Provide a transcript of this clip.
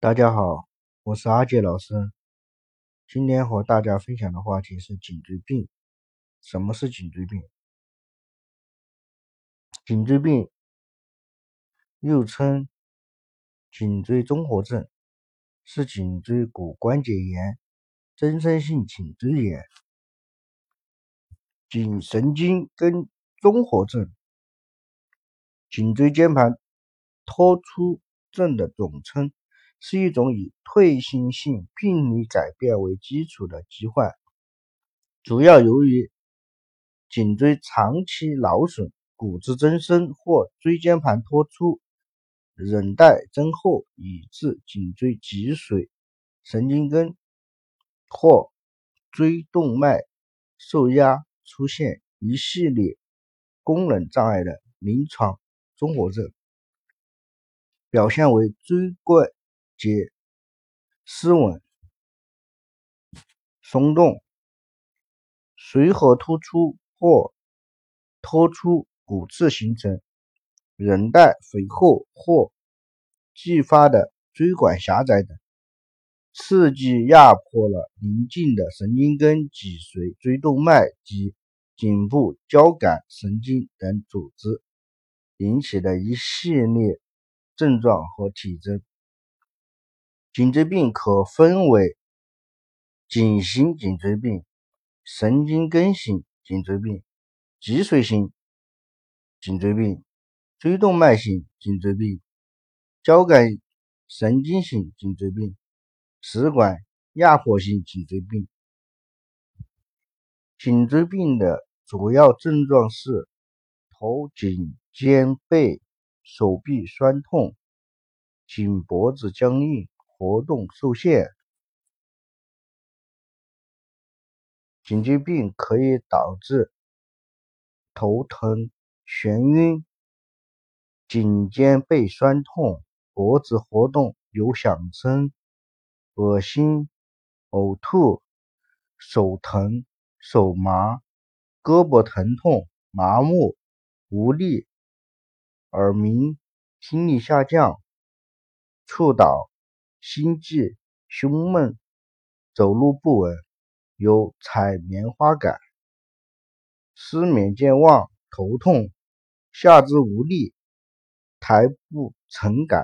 大家好，我是阿杰老师。今天和大家分享的话题是颈椎病。什么是颈椎病？颈椎病又称颈椎综合症，是颈椎骨关节炎、增生性颈椎炎、颈神经根综合症、颈椎间盘突出症的总称。是一种以退行性病理改变为基础的疾患，主要由于颈椎长期劳损、骨质增生或椎间盘突出、韧带增厚，以致颈椎脊髓神经根或椎动脉受压，出现一系列功能障碍的临床综合症，表现为椎关。节失稳、松动，随后突出或突出骨刺形成，韧带肥厚或继发的椎管狭窄等，刺激压迫了邻近的神经根、脊髓、椎动脉及颈部交感神经等组织，引起的一系列症状和体征。颈椎病可分为颈型颈椎病、神经根型颈椎病、脊髓型颈椎病、椎动脉型颈椎病、交感神经型颈椎病、食管压迫性颈椎病。颈椎病的主要症状是头颈肩背、手臂酸痛、颈脖子僵硬。活动受限，颈椎病可以导致头疼、眩晕、颈肩背酸痛、脖子活动有响声、恶心、呕吐、手疼、手麻、胳膊疼痛、麻木、无力、耳鸣、听力下降、触倒。心悸、胸闷、走路不稳、有踩棉花感、失眠、健忘、头痛、下肢无力、抬不成感。